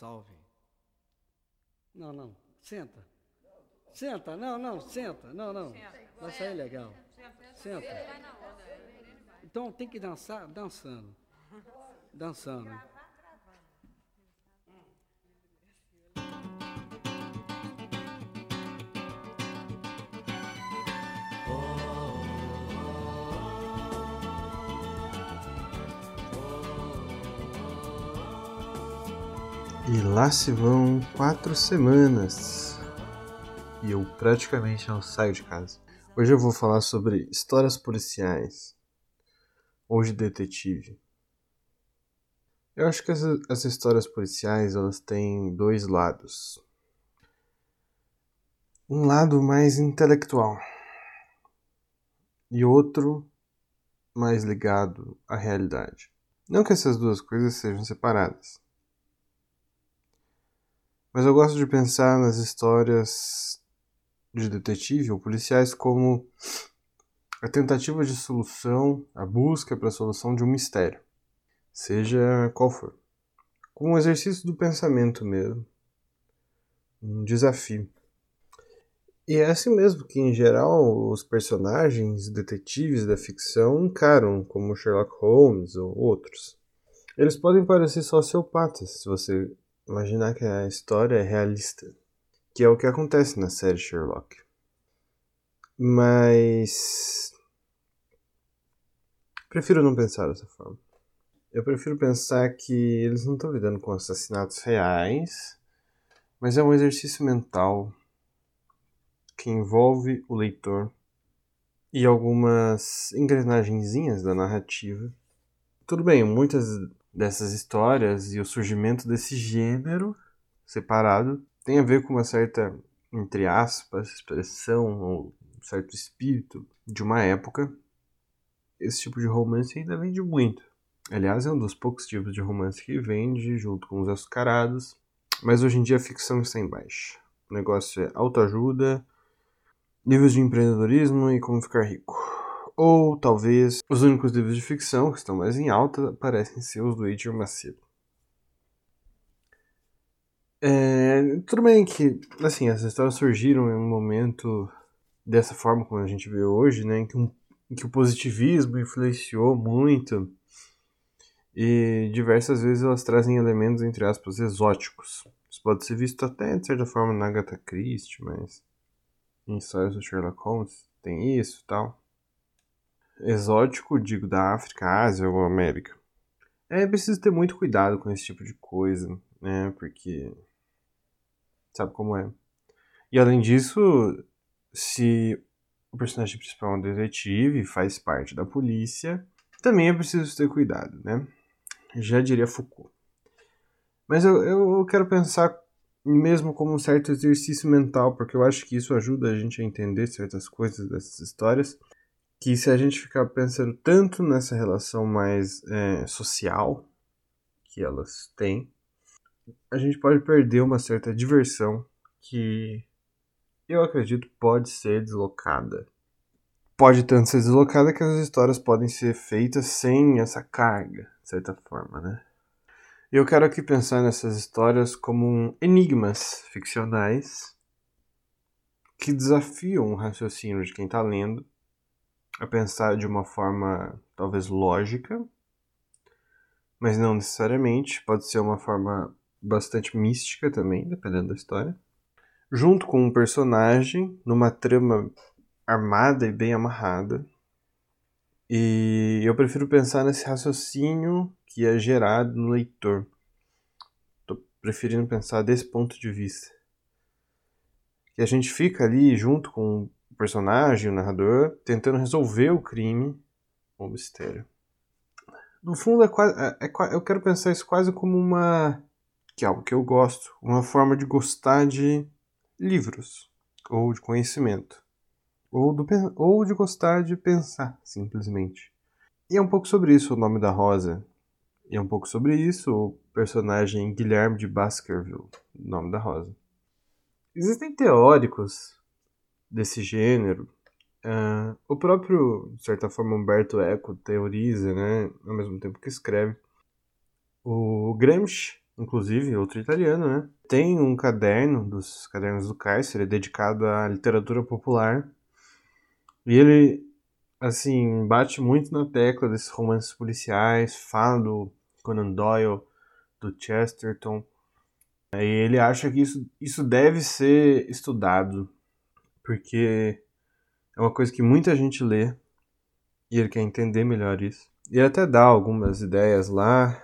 Salve. Não, não. Senta. Senta. Não, não. Senta. Não, não. Vai sair legal. Senta. Então tem que dançar dançando. Dançando. E lá se vão quatro semanas. E eu praticamente não saio de casa. Hoje eu vou falar sobre histórias policiais. Ou de detetive. Eu acho que essas, histórias policiais elas têm dois lados. Um lado mais intelectual. E outro mais ligado à realidade. Não que essas duas coisas sejam separadas. Mas eu gosto de pensar nas histórias de detetive ou policiais como a tentativa de solução, a busca para a solução de um mistério, seja qual for. Como um exercício do pensamento mesmo, um desafio. E é assim mesmo que, em geral, os personagens detetives da ficção encaram, como Sherlock Holmes ou outros. Eles podem parecer sociopatas se você imaginar que a história é realista, que é o que acontece na série Sherlock. Mas prefiro não pensar dessa forma. Eu prefiro pensar que eles não estão lidando com assassinatos reais, mas é um exercício mental que envolve o leitor e algumas engrenagenzinhas da narrativa. Tudo bem, muitas dessas histórias e o surgimento desse gênero separado tem a ver com uma certa, entre aspas, expressão ou um certo espírito de uma época. Esse tipo de romance ainda vende muito. Aliás, é um dos poucos tipos de romance que vende, junto com os açucarados. Mas hoje em dia a ficção está em baixa. O negócio é autoajuda, livros de empreendedorismo e como ficar rico. Ou talvez os únicos livros de ficção que estão mais em alta parecem ser os do Edir Macedo. É, tudo bem que, assim, essas histórias surgiram em um momento dessa forma como a gente vê hoje, né, em que, um, em que o positivismo influenciou muito e diversas vezes elas trazem elementos, entre aspas, exóticos. Isso pode ser visto até, de certa forma, na Agatha Christie, mas em histórias do Sherlock Holmes tem isso e tal exótico, digo, da África, Ásia ou América. É preciso ter muito cuidado com esse tipo de coisa, né? Porque sabe como é. E além disso, se o personagem principal é um detetive, faz parte da polícia, também é preciso ter cuidado, né? Já diria Foucault. Mas eu, eu quero pensar mesmo como um certo exercício mental, porque eu acho que isso ajuda a gente a entender certas coisas dessas histórias que se a gente ficar pensando tanto nessa relação mais é, social que elas têm, a gente pode perder uma certa diversão que eu acredito pode ser deslocada. Pode tanto ser deslocada que as histórias podem ser feitas sem essa carga, de certa forma, né? Eu quero aqui pensar nessas histórias como enigmas ficcionais que desafiam o raciocínio de quem está lendo a pensar de uma forma talvez lógica, mas não necessariamente, pode ser uma forma bastante mística também, dependendo da história. Junto com um personagem numa trama armada e bem amarrada. E eu prefiro pensar nesse raciocínio que é gerado no leitor. Tô preferindo pensar desse ponto de vista. Que a gente fica ali junto com personagem, o narrador, tentando resolver o crime ou o mistério. No fundo, é quase, é, é, eu quero pensar isso quase como uma. que é algo que eu gosto, uma forma de gostar de livros, ou de conhecimento, ou, do, ou de gostar de pensar, simplesmente. E é um pouco sobre isso o nome da Rosa. E é um pouco sobre isso o personagem Guilherme de Baskerville, nome da Rosa. Existem teóricos desse gênero. Uh, o próprio, de certa forma, Humberto Eco teoriza, né, ao mesmo tempo que escreve. O Gramsci, inclusive, outro italiano, né? Tem um caderno dos cadernos do Kaiser, dedicado à literatura popular. E ele, assim, bate muito na tecla desses romances policiais, fala do Conan Doyle, do Chesterton. E ele acha que isso, isso deve ser estudado, porque é uma coisa que muita gente lê e ele quer entender melhor isso. E ele até dá algumas ideias lá,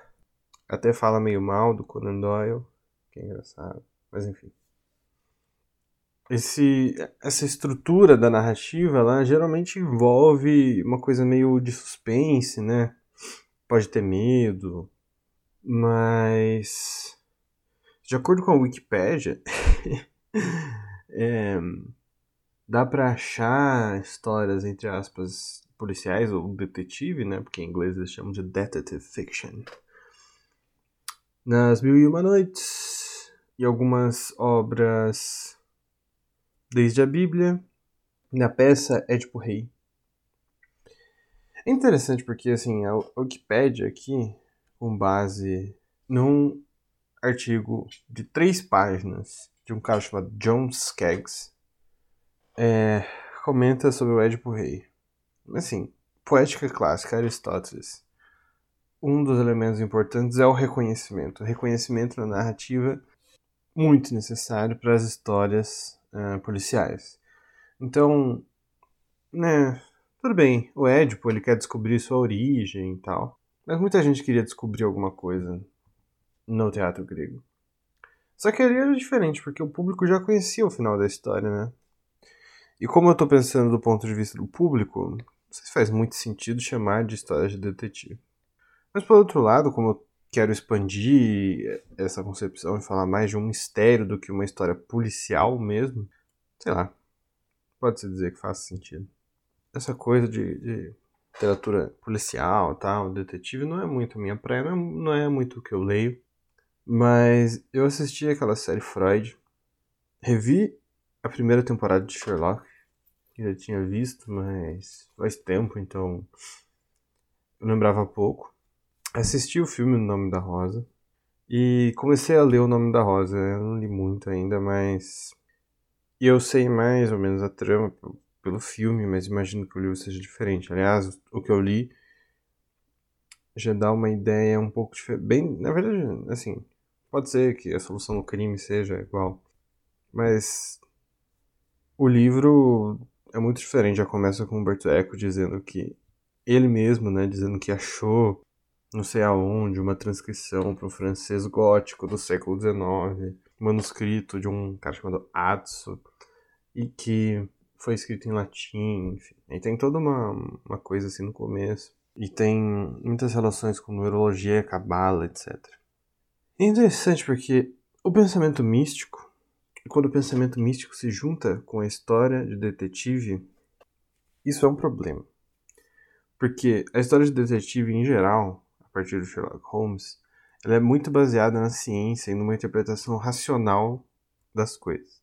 até fala meio mal do Conan Doyle, que é engraçado, mas enfim. Esse, essa estrutura da narrativa lá geralmente envolve uma coisa meio de suspense, né? Pode ter medo, mas de acordo com a Wikipedia, é, dá para achar histórias entre aspas policiais ou detetive, né? Porque em inglês eles chamam de detective fiction. Nas Mil e Uma Noites e algumas obras desde a Bíblia, na peça Édipo Rei. É interessante porque assim, a Wikipedia aqui, com base num artigo de três páginas de um cara chamado John Skaggs, é, comenta sobre o Édipo Rei. Assim, poética clássica, Aristóteles. Um dos elementos importantes é o reconhecimento. O reconhecimento na narrativa muito necessário para as histórias uh, policiais. Então, né, tudo bem, o Édipo ele quer descobrir sua origem e tal, mas muita gente queria descobrir alguma coisa no teatro grego. Só que ali era diferente, porque o público já conhecia o final da história, né? E como eu estou pensando do ponto de vista do público, não sei se faz muito sentido chamar de história de detetive. Mas por outro lado, como eu quero expandir essa concepção e falar mais de um mistério do que uma história policial mesmo, sei lá, pode-se dizer que faz sentido. Essa coisa de, de literatura policial tal, detetive, não é muito minha praia, não é, não é muito o que eu leio. Mas eu assisti aquela série Freud, revi a primeira temporada de Sherlock, que já tinha visto, mas faz tempo, então eu lembrava pouco. Assisti o filme No Nome da Rosa e comecei a ler O Nome da Rosa. Eu não li muito ainda, mas. E eu sei mais ou menos a trama pelo filme, mas imagino que o livro seja diferente. Aliás, o que eu li já dá uma ideia um pouco diferente. Bem, na verdade, assim, pode ser que a solução do crime seja igual, mas o livro é muito diferente. Já começa com Humberto Eco dizendo que ele mesmo, né, dizendo que achou não sei aonde uma transcrição para o francês gótico do século XIX, manuscrito de um cara chamado Atso e que foi escrito em latim, enfim. E tem toda uma, uma coisa assim no começo. E tem muitas relações com numerologia, cabala, etc. É interessante porque o pensamento místico quando o pensamento místico se junta com a história de detetive, isso é um problema. Porque a história de detetive em geral, a partir do Sherlock Holmes, ela é muito baseada na ciência e numa interpretação racional das coisas.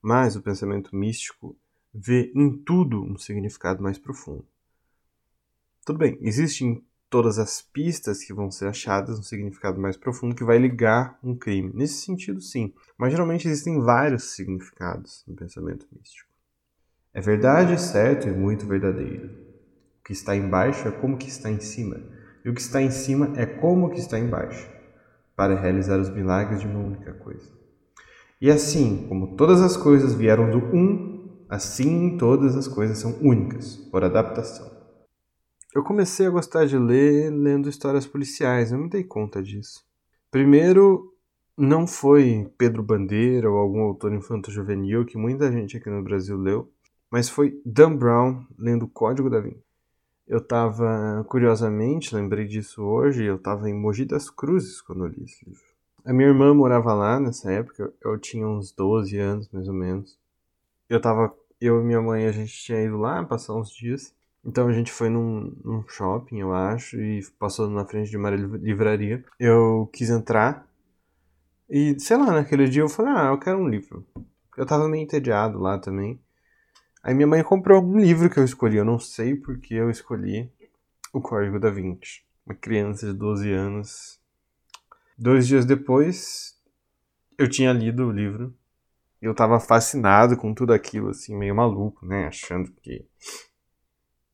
Mas o pensamento místico vê em tudo um significado mais profundo. Tudo bem, existem todas as pistas que vão ser achadas um significado mais profundo que vai ligar um crime. Nesse sentido, sim. Mas geralmente existem vários significados no pensamento místico. É verdade, certo e muito verdadeiro. O que está embaixo é como que está em cima, e o que está em cima é como que está embaixo, para realizar os milagres de uma única coisa. E assim como todas as coisas vieram do um, assim todas as coisas são únicas, por adaptação. Eu comecei a gostar de ler lendo histórias policiais, eu me dei conta disso. Primeiro, não foi Pedro Bandeira ou algum autor infanto-juvenil que muita gente aqui no Brasil leu, mas foi Dan Brown lendo Código da Vinci. Eu estava, curiosamente, lembrei disso hoje, eu estava em Mogi das Cruzes quando eu li esse livro. A minha irmã morava lá nessa época, eu tinha uns 12 anos mais ou menos. Eu tava, eu e minha mãe, a gente tinha ido lá passar uns dias. Então a gente foi num, num, shopping, eu acho, e passou na frente de uma livraria. Eu quis entrar e, sei lá, naquele dia eu falei, ah, eu quero um livro. Eu tava meio entediado lá também. Aí minha mãe comprou um livro que eu escolhi, eu não sei porque eu escolhi O Código da Vinci. Uma criança de 12 anos. Dois dias depois, eu tinha lido o livro. Eu tava fascinado com tudo aquilo, assim, meio maluco, né? Achando que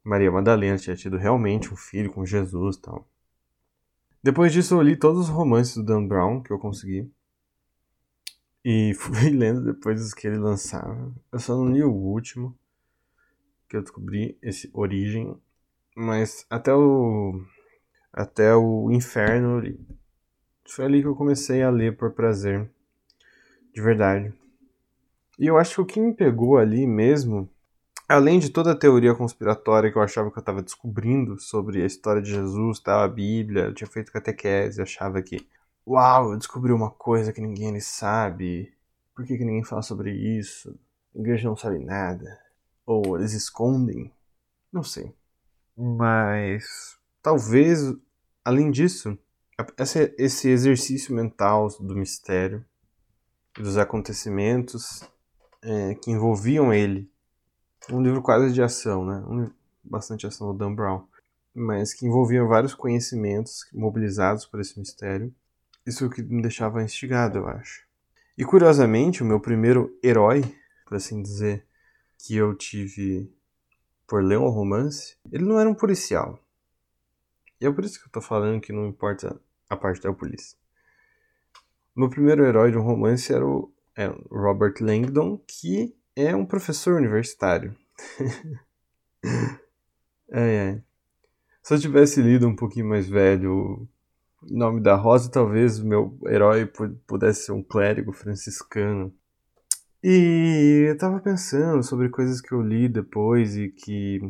Maria Madalena tinha tido realmente um filho com Jesus e tal. Depois disso, eu li todos os romances do Dan Brown que eu consegui. E fui lendo depois os que ele lançava. Eu só não li o último, que eu descobri, esse Origem. Mas até o. Até o Inferno li. Foi ali que eu comecei a ler por prazer. De verdade. E eu acho que o que me pegou ali mesmo, além de toda a teoria conspiratória que eu achava que eu estava descobrindo sobre a história de Jesus, tal, a Bíblia, eu tinha feito catequese, achava que Uau, eu descobri uma coisa que ninguém sabe. Por que, que ninguém fala sobre isso? A igreja não sabe nada. Ou eles escondem. Não sei. Mas talvez, além disso, esse, esse exercício mental do mistério, dos acontecimentos é, que envolviam ele. Um livro quase de ação, né? Um, bastante ação do Dan Brown. Mas que envolvia vários conhecimentos mobilizados por esse mistério isso é que me deixava instigado, eu acho. E curiosamente, o meu primeiro herói, por assim dizer, que eu tive por ler um romance, ele não era um policial. E é por isso que eu tô falando que não importa a parte da polícia. O meu primeiro herói de um romance era o, é o Robert Langdon, que é um professor universitário. Se eu tivesse lido um pouquinho mais velho nome da Rosa, talvez o meu herói pudesse ser um clérigo franciscano. E eu tava pensando sobre coisas que eu li depois e que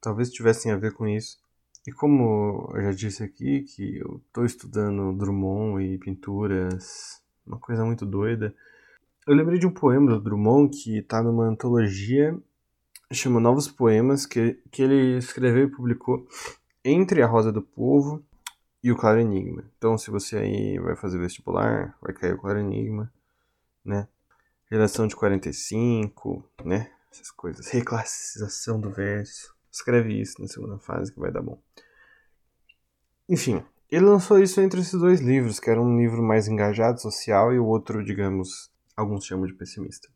talvez tivessem a ver com isso. E como eu já disse aqui, que eu estou estudando Drummond e pinturas, uma coisa muito doida, eu lembrei de um poema do Drummond que está numa antologia, chama Novos Poemas, que, que ele escreveu e publicou entre A Rosa do Povo e o Claro Enigma. Então, se você aí vai fazer vestibular, vai cair o Claro Enigma, né? Relação de 45, né? Essas coisas. Reclassização do verso. Escreve isso na segunda fase que vai dar bom. Enfim, ele lançou isso entre esses dois livros, que era um livro mais engajado social e o outro, digamos, alguns chamam de pessimista.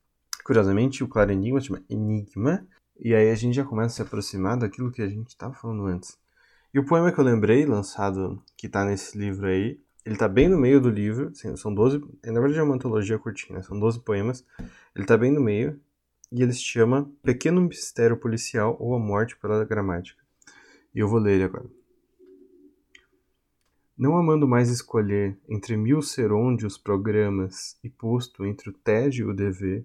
Curiosamente, o Claro Enigma chama Enigma, e aí a gente já começa a se aproximar daquilo que a gente estava falando antes. E o poema que eu lembrei, lançado, que tá nesse livro aí, ele tá bem no meio do livro, assim, são 12, na verdade é uma antologia curtinha, né? são 12 poemas, ele tá bem no meio, e ele se chama Pequeno Mistério Policial ou A Morte pela Gramática. E eu vou ler ele agora. Não amando mais escolher entre mil serôndios programas e posto entre o tédio e o dever,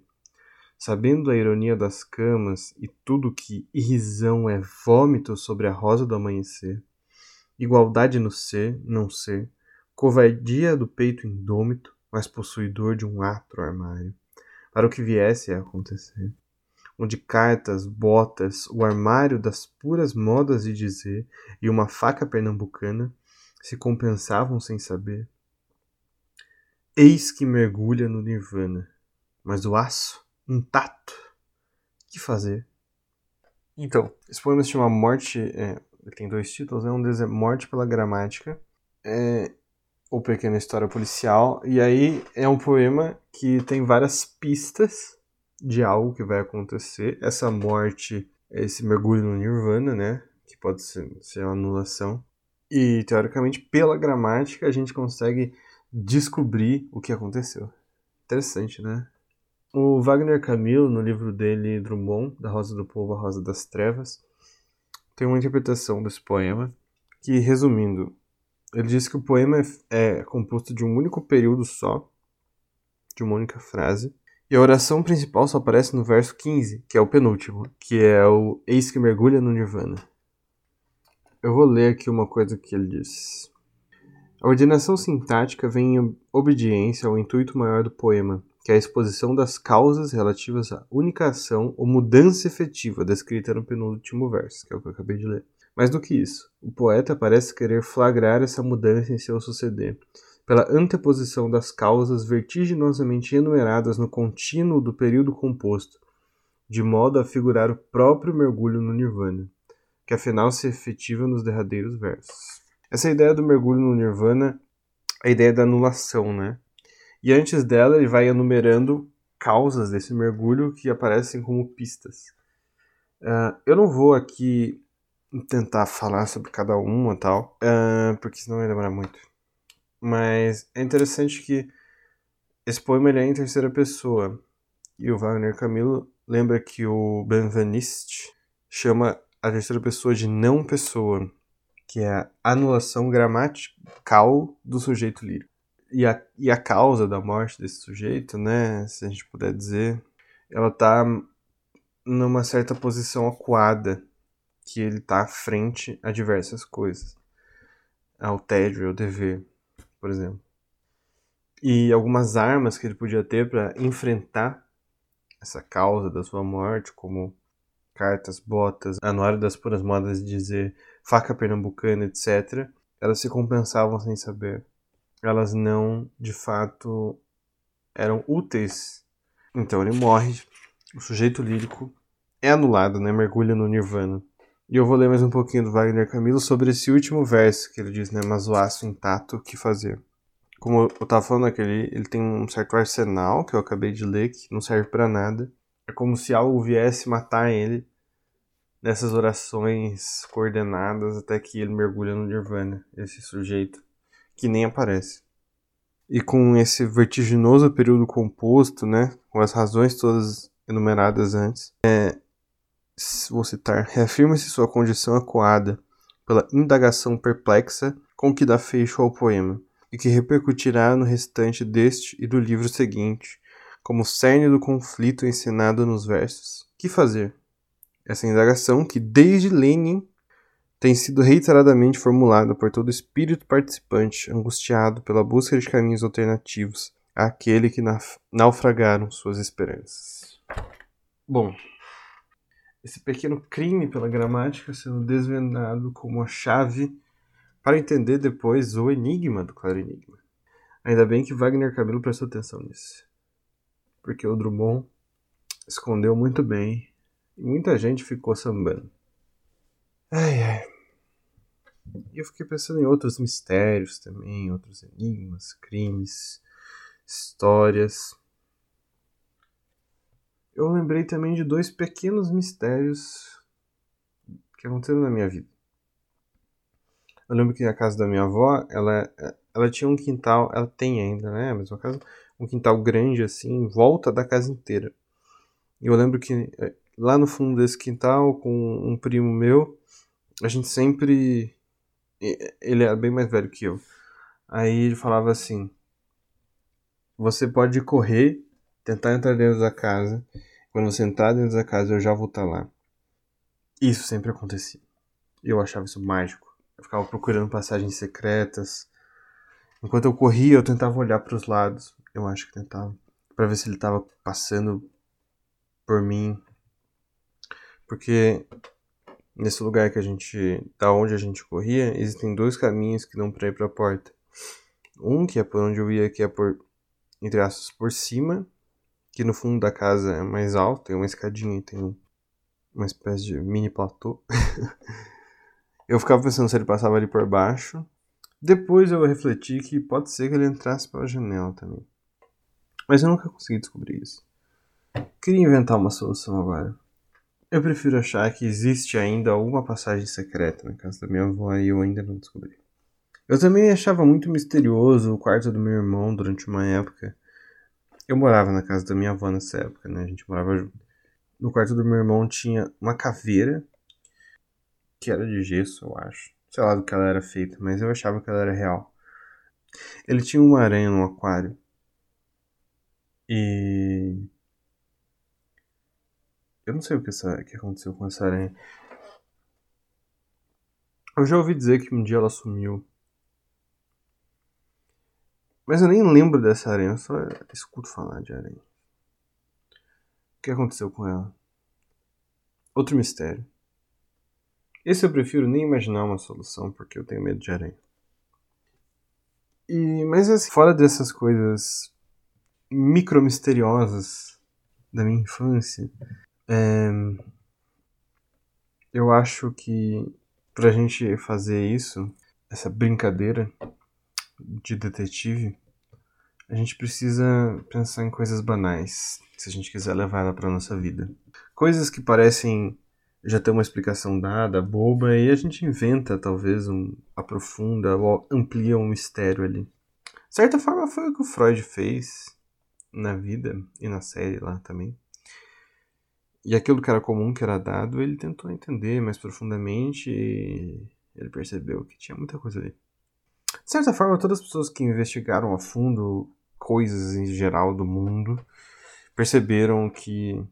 sabendo a ironia das camas e tudo que irrisão é vômito sobre a rosa do amanhecer, igualdade no ser, não ser, covardia do peito indômito, mas possuidor de um atro armário, para o que viesse a acontecer, onde cartas, botas, o armário das puras modas de dizer e uma faca pernambucana se compensavam sem saber. Eis que mergulha no nirvana, mas o aço intacto. Que fazer? Então, esse poema se chama Morte. É, tem dois títulos, né? Um deles é Morte pela Gramática, é, ou Pequena História Policial. E aí é um poema que tem várias pistas de algo que vai acontecer. Essa morte, esse mergulho no Nirvana, né? Que pode ser, ser uma anulação. E, teoricamente, pela gramática, a gente consegue descobrir o que aconteceu. Interessante, né? O Wagner Camilo, no livro dele Drummond, Da Rosa do Povo à Rosa das Trevas, tem uma interpretação desse poema que, resumindo, ele diz que o poema é, é composto de um único período só, de uma única frase, e a oração principal só aparece no verso 15, que é o penúltimo, que é o Eis que mergulha no Nirvana. Eu vou ler aqui uma coisa que ele diz. A ordenação sintática vem em obediência ao intuito maior do poema, que é a exposição das causas relativas à única ação ou mudança efetiva descrita no penúltimo verso, que é o que eu acabei de ler. Mais do que isso, o poeta parece querer flagrar essa mudança em seu suceder, pela anteposição das causas vertiginosamente enumeradas no contínuo do período composto, de modo a figurar o próprio mergulho no nirvana, que afinal se efetiva nos derradeiros versos. Essa ideia do mergulho no nirvana a ideia da anulação, né? E antes dela, ele vai enumerando causas desse mergulho que aparecem como pistas. Uh, eu não vou aqui tentar falar sobre cada uma e tal, uh, porque senão vai demorar muito. Mas é interessante que esse poema ele é em terceira pessoa. E o Wagner Camilo lembra que o Benveniste chama a terceira pessoa de não pessoa, que é a anulação gramatical do sujeito lírico. E a, e a causa da morte desse sujeito, né, se a gente puder dizer, ela tá numa certa posição acuada, que ele tá à frente a diversas coisas. Ao tédio, ao dever, por exemplo. E algumas armas que ele podia ter para enfrentar essa causa da sua morte, como cartas, botas, anuário das puras modas de dizer faca pernambucana, etc., elas se compensavam sem saber. Elas não, de fato, eram úteis. Então ele morre, o sujeito lírico é anulado, né? Mergulha no nirvana. E eu vou ler mais um pouquinho do Wagner Camilo sobre esse último verso que ele diz, né? Mas o aço intacto, o que fazer? Como eu tava falando, aquele, ele tem um certo arsenal que eu acabei de ler, que não serve para nada. É como se algo viesse matar ele nessas orações coordenadas até que ele mergulha no Nirvana, esse sujeito que nem aparece. E com esse vertiginoso período composto, né, com as razões todas enumeradas antes, é, vou citar, reafirma-se sua condição acuada pela indagação perplexa com que dá fecho ao poema, e que repercutirá no restante deste e do livro seguinte, como cerne do conflito ensinado nos versos. Que fazer? Essa indagação, que desde Lenin tem sido reiteradamente formulada por todo espírito participante angustiado pela busca de caminhos alternativos àquele que naufragaram suas esperanças. Bom, esse pequeno crime pela gramática sendo desvendado como a chave para entender depois o enigma do Claro Enigma. Ainda bem que Wagner Camilo prestou atenção nisso porque o Drummond escondeu muito bem e muita gente ficou sambando. Ai, ai. E eu fiquei pensando em outros mistérios também, outros enigmas, crimes, histórias. Eu lembrei também de dois pequenos mistérios que aconteceram na minha vida. Eu lembro que a casa da minha avó, ela, ela tinha um quintal, ela tem ainda, né? A mesma casa, um quintal grande assim, em volta da casa inteira. Eu lembro que eh, lá no fundo desse quintal, com um primo meu, a gente sempre. Ele era bem mais velho que eu. Aí ele falava assim: Você pode correr, tentar entrar dentro da casa. Quando você entrar dentro da casa, eu já vou estar lá. Isso sempre acontecia. Eu achava isso mágico. Eu ficava procurando passagens secretas. Enquanto eu corria, eu tentava olhar para os lados. Eu acho que tentava. Pra ver se ele tava passando por mim. Porque nesse lugar que a gente. Da onde a gente corria, existem dois caminhos que dão pra ir pra porta. Um que é por onde eu ia, que é por. Entre aspas, por cima. Que no fundo da casa é mais alto, tem uma escadinha e tem uma espécie de mini platô. eu ficava pensando se ele passava ali por baixo. Depois eu refleti que pode ser que ele entrasse pela janela também. Mas eu nunca consegui descobrir isso. Queria inventar uma solução agora. Eu prefiro achar que existe ainda alguma passagem secreta na casa da minha avó e eu ainda não descobri. Eu também achava muito misterioso o quarto do meu irmão durante uma época. Eu morava na casa da minha avó nessa época, né? A gente morava junto. No quarto do meu irmão tinha uma caveira, que era de gesso, eu acho. Sei lá do que ela era feita, mas eu achava que ela era real. Ele tinha uma aranha no aquário. E. Eu não sei o que, essa, que aconteceu com essa aranha. Eu já ouvi dizer que um dia ela sumiu. Mas eu nem lembro dessa aranha, eu só escuto falar de aranha. O que aconteceu com ela? Outro mistério. Esse eu prefiro nem imaginar uma solução, porque eu tenho medo de aranha. E, mas assim, fora dessas coisas micromisteriosas da minha infância. É, eu acho que pra gente fazer isso, essa brincadeira, de detetive, a gente precisa pensar em coisas banais, se a gente quiser levar ela para nossa vida. Coisas que parecem já ter uma explicação dada, boba, e a gente inventa, talvez, um aprofunda ou amplia um mistério ali. De certa forma, foi o que o Freud fez na vida e na série lá também. E aquilo que era comum, que era dado, ele tentou entender mais profundamente e ele percebeu que tinha muita coisa ali. De certa forma, todas as pessoas que investigaram a fundo coisas em geral do mundo perceberam que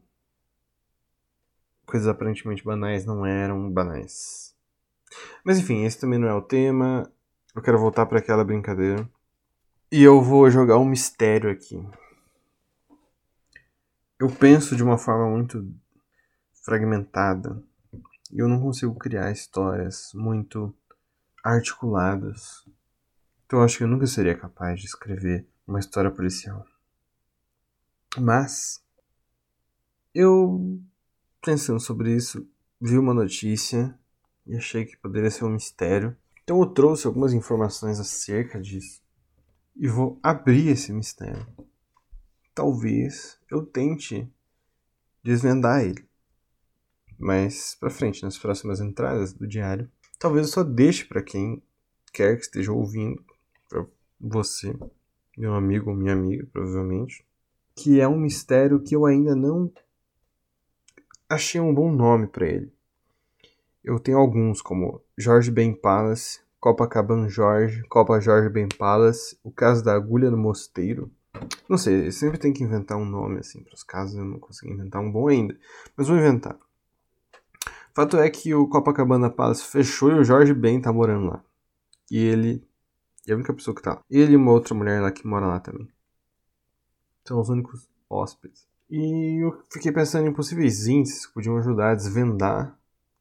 coisas aparentemente banais não eram banais. Mas enfim, esse também não é o tema. Eu quero voltar para aquela brincadeira. E eu vou jogar um mistério aqui. Eu penso de uma forma muito fragmentada. E eu não consigo criar histórias muito articuladas. Então eu acho que eu nunca seria capaz de escrever uma história policial. Mas eu pensando sobre isso, vi uma notícia e achei que poderia ser um mistério. Então eu trouxe algumas informações acerca disso e vou abrir esse mistério. Talvez eu tente desvendar ele. Mas para frente, nas próximas entradas do diário, talvez eu só deixe para quem quer que esteja ouvindo, para você, meu amigo ou minha amiga, provavelmente, que é um mistério que eu ainda não achei um bom nome para ele. Eu tenho alguns, como Jorge Ben Palace, Copacabana Jorge, Copa Jorge Ben Palace, o caso da agulha no mosteiro. Não sei, sempre tem que inventar um nome assim para os casos, eu não consegui inventar um bom ainda, mas vou inventar. Fato é que o Copacabana Palace fechou e o Jorge Ben tá morando lá. E ele é a única pessoa que tá lá. Ele e uma outra mulher lá que mora lá também. São os únicos hóspedes. E eu fiquei pensando em possíveis índices que podiam ajudar a desvendar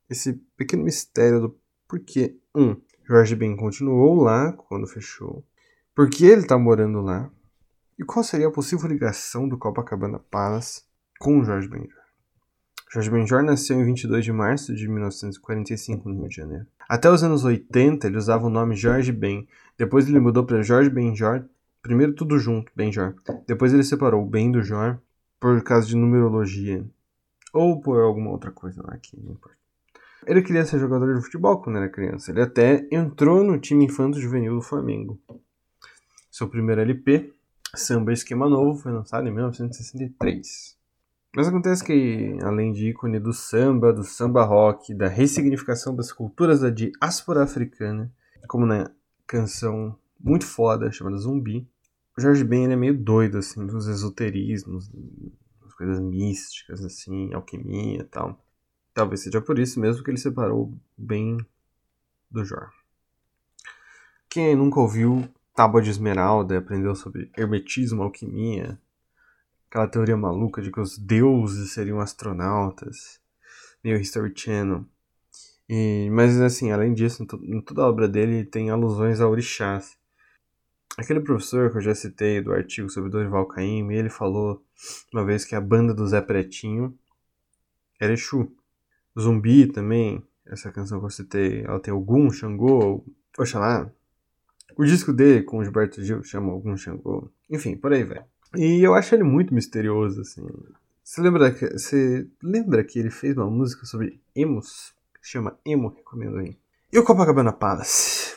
esse pequeno mistério do porquê, um, Jorge Ben continuou lá quando fechou, por que ele está morando lá, e qual seria a possível ligação do Copacabana Palace com o Jorge Benjor. Jorge Benjor nasceu em 22 de março de 1945 no Rio de Janeiro. Até os anos 80 ele usava o nome Jorge Ben, depois ele mudou para Jorge Benjor, primeiro tudo junto, Benjor. Depois ele separou o Ben do Jor por causa de numerologia. Ou por alguma outra coisa lá que não importa. Ele queria ser jogador de futebol quando era criança. Ele até entrou no time infanto juvenil do Flamengo. Seu primeiro LP, Samba Esquema Novo, foi lançado em 1963. Mas acontece que, além de ícone do samba, do samba rock, da ressignificação das culturas da diáspora africana, como na canção muito foda chamada Zumbi, o Jorge Ben é meio doido, assim, dos esoterismos, das coisas místicas, assim, alquimia e tal. Talvez seja por isso mesmo que ele separou bem do Jorge. Quem nunca ouviu Tábua de Esmeralda aprendeu sobre hermetismo, alquimia, aquela teoria maluca de que os deuses seriam astronautas, meio History Channel. E, mas assim, além disso, em toda a obra dele tem alusões a orixás. Aquele professor que eu já citei do artigo sobre Dorival Caymmi, ele falou uma vez que a banda do Zé Pretinho era Exu. Zumbi também, essa canção que eu citei, ela tem Ogum, Xangô, Oxalá. O disco dele com Gilberto Gil chama Ogum, Xangô. Enfim, por aí vai. E eu acho ele muito misterioso, assim. Você lembra, que, você lembra que ele fez uma música sobre emos? Chama Emo, recomendo aí. E o Copacabana Palace?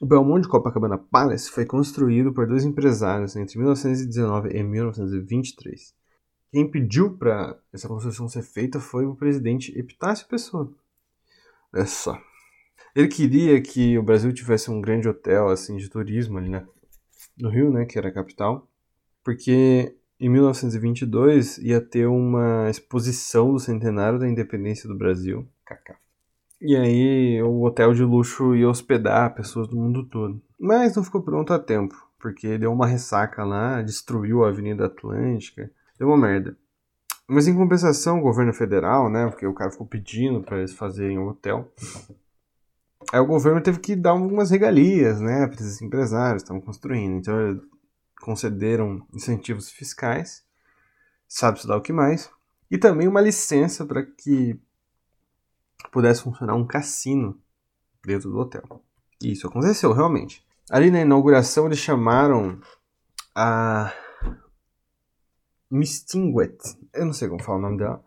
O Belmont de Copacabana Palace foi construído por dois empresários entre 1919 e 1923. Quem pediu para essa construção ser feita foi o presidente Epitácio Pessoa. Olha só. Ele queria que o Brasil tivesse um grande hotel assim de turismo ali né, no Rio, né, que era a capital, porque em 1922 ia ter uma exposição do centenário da independência do Brasil. Cacá. E aí o hotel de luxo ia hospedar pessoas do mundo todo. Mas não ficou pronto a tempo, porque deu uma ressaca lá, destruiu a Avenida Atlântica, deu uma merda. Mas em compensação, o governo federal, né, porque o cara ficou pedindo para eles fazerem um hotel, aí o governo teve que dar algumas regalias, né, para esses empresários que estavam construindo. Então concederam incentivos fiscais, sabe-se lá o que mais, e também uma licença para que pudesse funcionar um cassino dentro do hotel. E isso aconteceu realmente. Ali na inauguração eles chamaram a Mistinguet, eu não sei como falar o nome dela.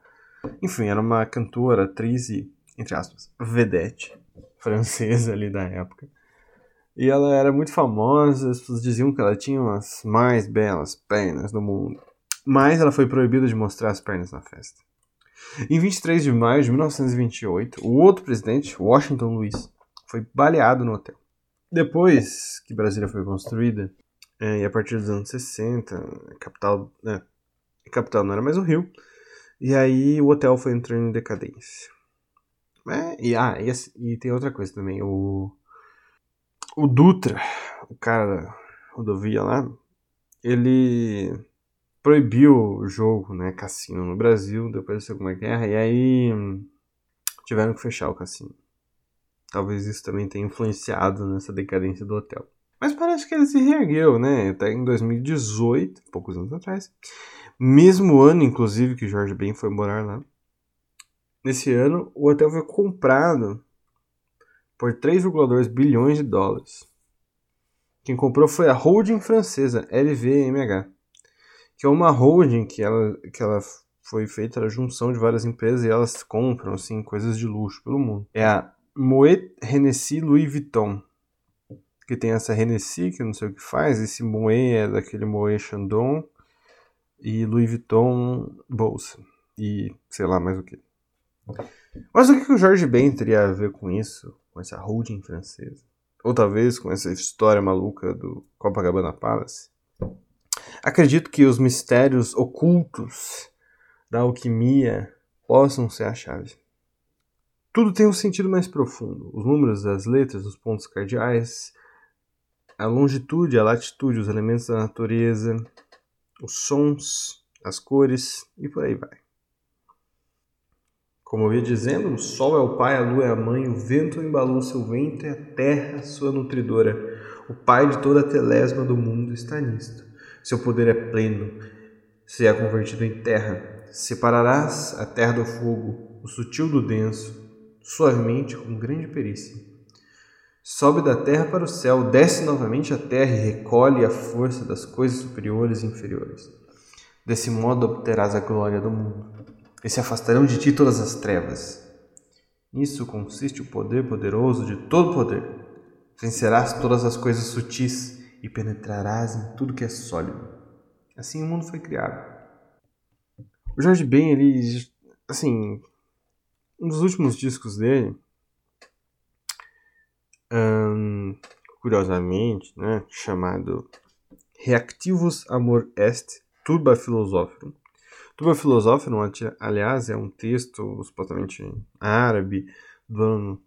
Enfim, era uma cantora, atriz e, entre aspas, vedette francesa ali da época. E ela era muito famosa, as pessoas diziam que ela tinha as mais belas pernas do mundo. Mas ela foi proibida de mostrar as pernas na festa. Em 23 de maio de 1928, o outro presidente, Washington Luiz, foi baleado no hotel. Depois que Brasília foi construída, é, e a partir dos anos 60, a capital, né, a capital não era mais o Rio, e aí o hotel foi entrando em decadência. É, e, ah, e, e, tem outra coisa também, o, o Dutra, o cara da rodovia lá, ele proibiu o jogo, né, cassino no Brasil depois da Segunda Guerra, e aí tiveram que fechar o cassino. Talvez isso também tenha influenciado nessa decadência do hotel. Mas parece que ele se reergueu, né? Até em 2018, poucos anos atrás. Mesmo ano, inclusive, que Jorge Ben foi morar lá. Nesse ano, o hotel foi comprado por 3,2 bilhões de dólares. Quem comprou foi a holding francesa LVMH, que é uma holding que ela, que ela foi feita a junção de várias empresas e elas compram assim coisas de luxo pelo mundo. É a Moet Hennessy Louis Vuitton, que tem essa Hennessy, que eu não sei o que faz, esse Moet é daquele Moet Chandon e Louis Vuitton bolsa e sei lá mais o que. Mas o que o Jorge Ben teria a ver com isso, com essa holding francesa? Ou talvez com essa história maluca do Copacabana Palace? Acredito que os mistérios ocultos da alquimia possam ser a chave. Tudo tem um sentido mais profundo. Os números, as letras, os pontos cardeais, a longitude, a latitude, os elementos da natureza, os sons, as cores e por aí vai. Como eu ia dizendo, o sol é o pai, a lua é a mãe, o vento embalou seu ventre, a terra sua nutridora. O pai de toda a telesma do mundo está nisto. Seu poder é pleno, se é convertido em terra. Separarás a terra do fogo, o sutil do denso, suavemente com grande perícia. Sobe da terra para o céu, desce novamente à terra e recolhe a força das coisas superiores e inferiores. Desse modo obterás a glória do mundo, e se afastarão de ti todas as trevas. Nisso consiste o poder poderoso de todo poder. Vencerás todas as coisas sutis e penetrarás em tudo que é sólido. Assim o mundo foi criado. O Jorge Ben, ele, assim, um dos últimos discos dele, curiosamente, né, chamado Reactivus Amor Est Turba Philosophium. Turba Philosophium, aliás, é um texto supostamente árabe do ano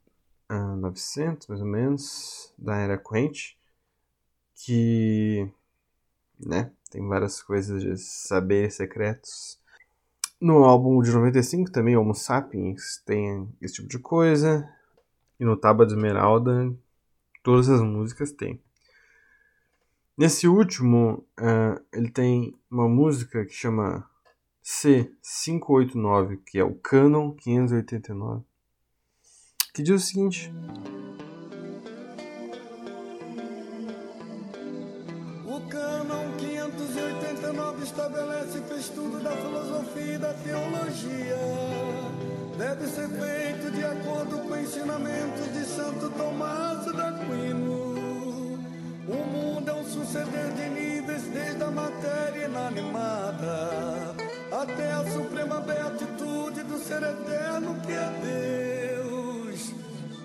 uh, 900, mais ou menos, da era Quente, que né, tem várias coisas de saberes secretos no álbum de 95 também, Homo Sapiens, tem esse tipo de coisa. E no Tábua de Esmeralda, todas as músicas tem. Nesse último, uh, ele tem uma música que chama C589, que é o Canon 589, que diz o seguinte. estabelece o estudo da filosofia e da teologia. Deve ser feito de acordo com ensinamentos de Santo Tomás da Aquino. O mundo é um suceder de níveis desde a matéria inanimada até a suprema beatitude do ser eterno que é Deus.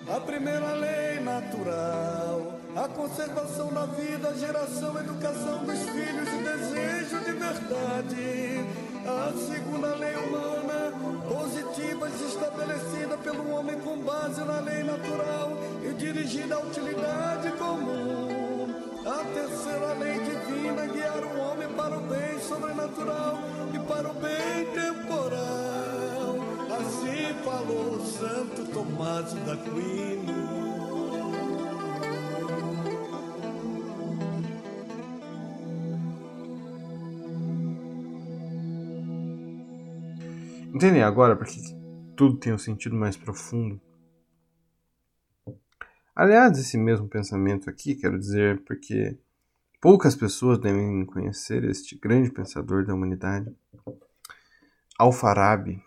A primeira lei natural a conservação da vida, a geração, educação dos filhos e desejo de verdade. A segunda lei humana, positiva estabelecida pelo homem com base na lei natural e dirigida à utilidade comum. A terceira lei divina, guiar o homem para o bem sobrenatural para o bem temporal. Assim falou Santo Tomás da Aquino. Entendem agora porque tudo tem um sentido mais profundo? Aliás, esse mesmo pensamento aqui, quero dizer, porque poucas pessoas devem conhecer este grande pensador da humanidade, Al-Farabi.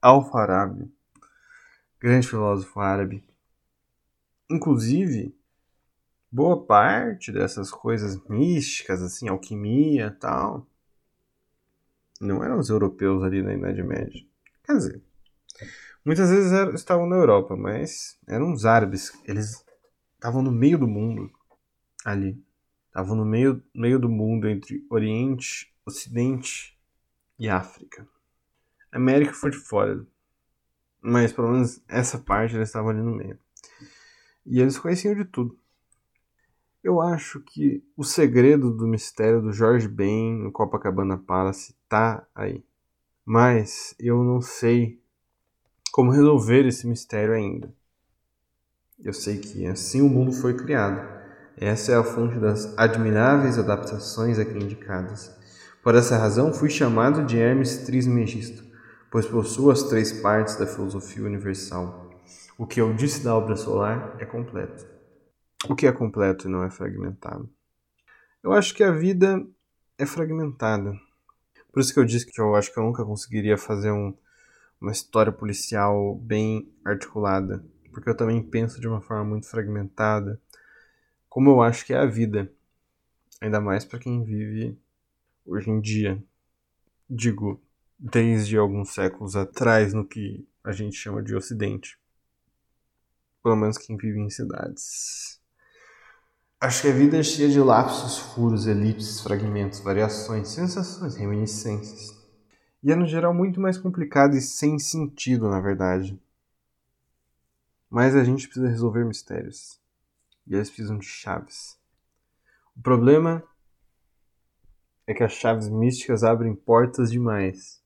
Al-Farabi, grande filósofo árabe. Inclusive, boa parte dessas coisas místicas, assim, alquimia tal, não eram os europeus ali na Idade Média. Quer dizer, muitas vezes eram, estavam na Europa, mas eram os árabes. Eles estavam no meio do mundo ali. Estavam no meio, meio do mundo entre Oriente, Ocidente e África. A América foi de fora. Mas pelo menos essa parte eles estavam ali no meio. E eles conheciam de tudo. Eu acho que o segredo do mistério do Jorge Ben no Copacabana Palace tá aí. Mas eu não sei como resolver esse mistério ainda. Eu sei que assim o mundo foi criado. Essa é a fonte das admiráveis adaptações aqui indicadas. Por essa razão fui chamado de Hermes Trismegisto, pois possuo as três partes da filosofia universal. O que eu disse da obra solar é completo o que é completo e não é fragmentado. Eu acho que a vida é fragmentada. Por isso que eu disse que eu acho que eu nunca conseguiria fazer um, uma história policial bem articulada, porque eu também penso de uma forma muito fragmentada, como eu acho que é a vida, ainda mais para quem vive hoje em dia. Digo, desde alguns séculos atrás, no que a gente chama de Ocidente. Pelo menos quem vive em cidades. Acho que a vida é cheia de lapsos, furos, elipses, fragmentos, variações, sensações, reminiscências. E é no geral muito mais complicado e sem sentido, na verdade. Mas a gente precisa resolver mistérios. E eles precisam de chaves. O problema é que as chaves místicas abrem portas demais.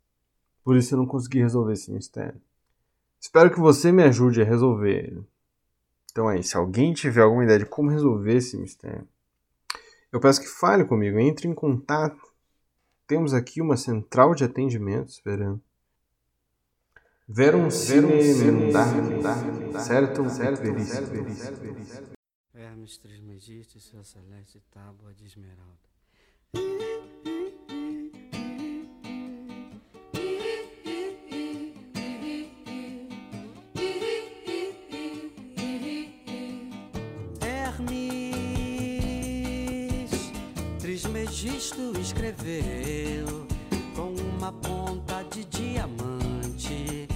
Por isso eu não consegui resolver esse mistério. Espero que você me ajude a resolver ele. Então aí, se alguém tiver alguma ideia de como resolver esse mistério, eu peço que fale comigo, entre em contato. Temos aqui uma central de atendimento esperando. Verum sine certo certo Hermes Trismegisto e sua celeste tábua de esmeralda. Trismegisto escreveu com uma ponta de diamante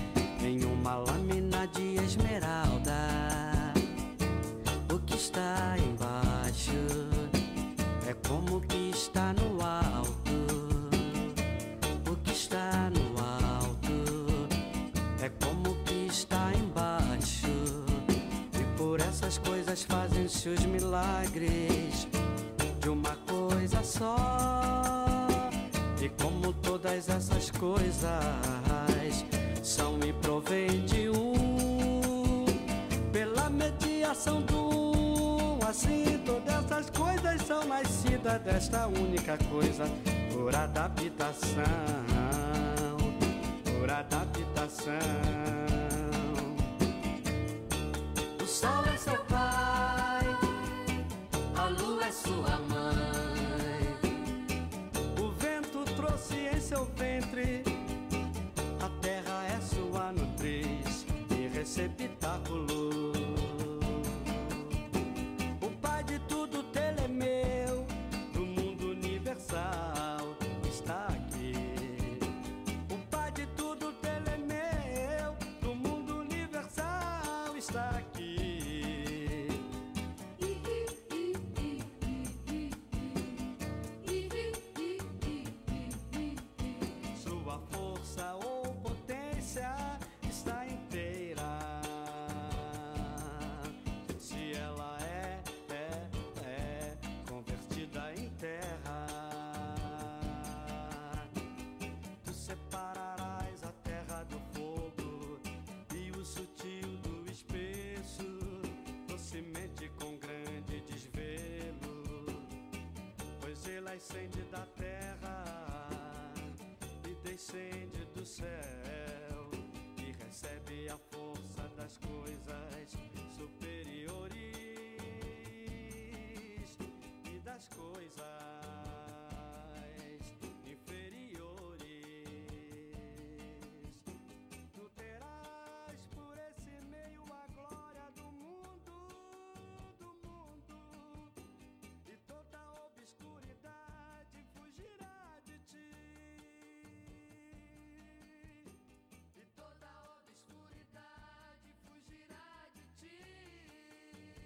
em uma lâmina de esmeralda. Como que está no alto. O que está no alto é como que está embaixo. E por essas coisas fazem-se os milagres de uma coisa só. E como todas essas coisas são e provém de um, pela mediação do assim todas essas coisas são nascidas desta única coisa, por adaptação, por adaptação. O sol é seu pai, a lua é sua mãe. O vento trouxe em seu ventre, a terra é sua nutriz e receptáculo. Força ou potência está inteira. Se ela é, é, é convertida em terra, tu separarás a terra do fogo e o sutil do espesso, docemente com grande desvelo pois ele ascende da terra descende do céu e recebe a força das coisas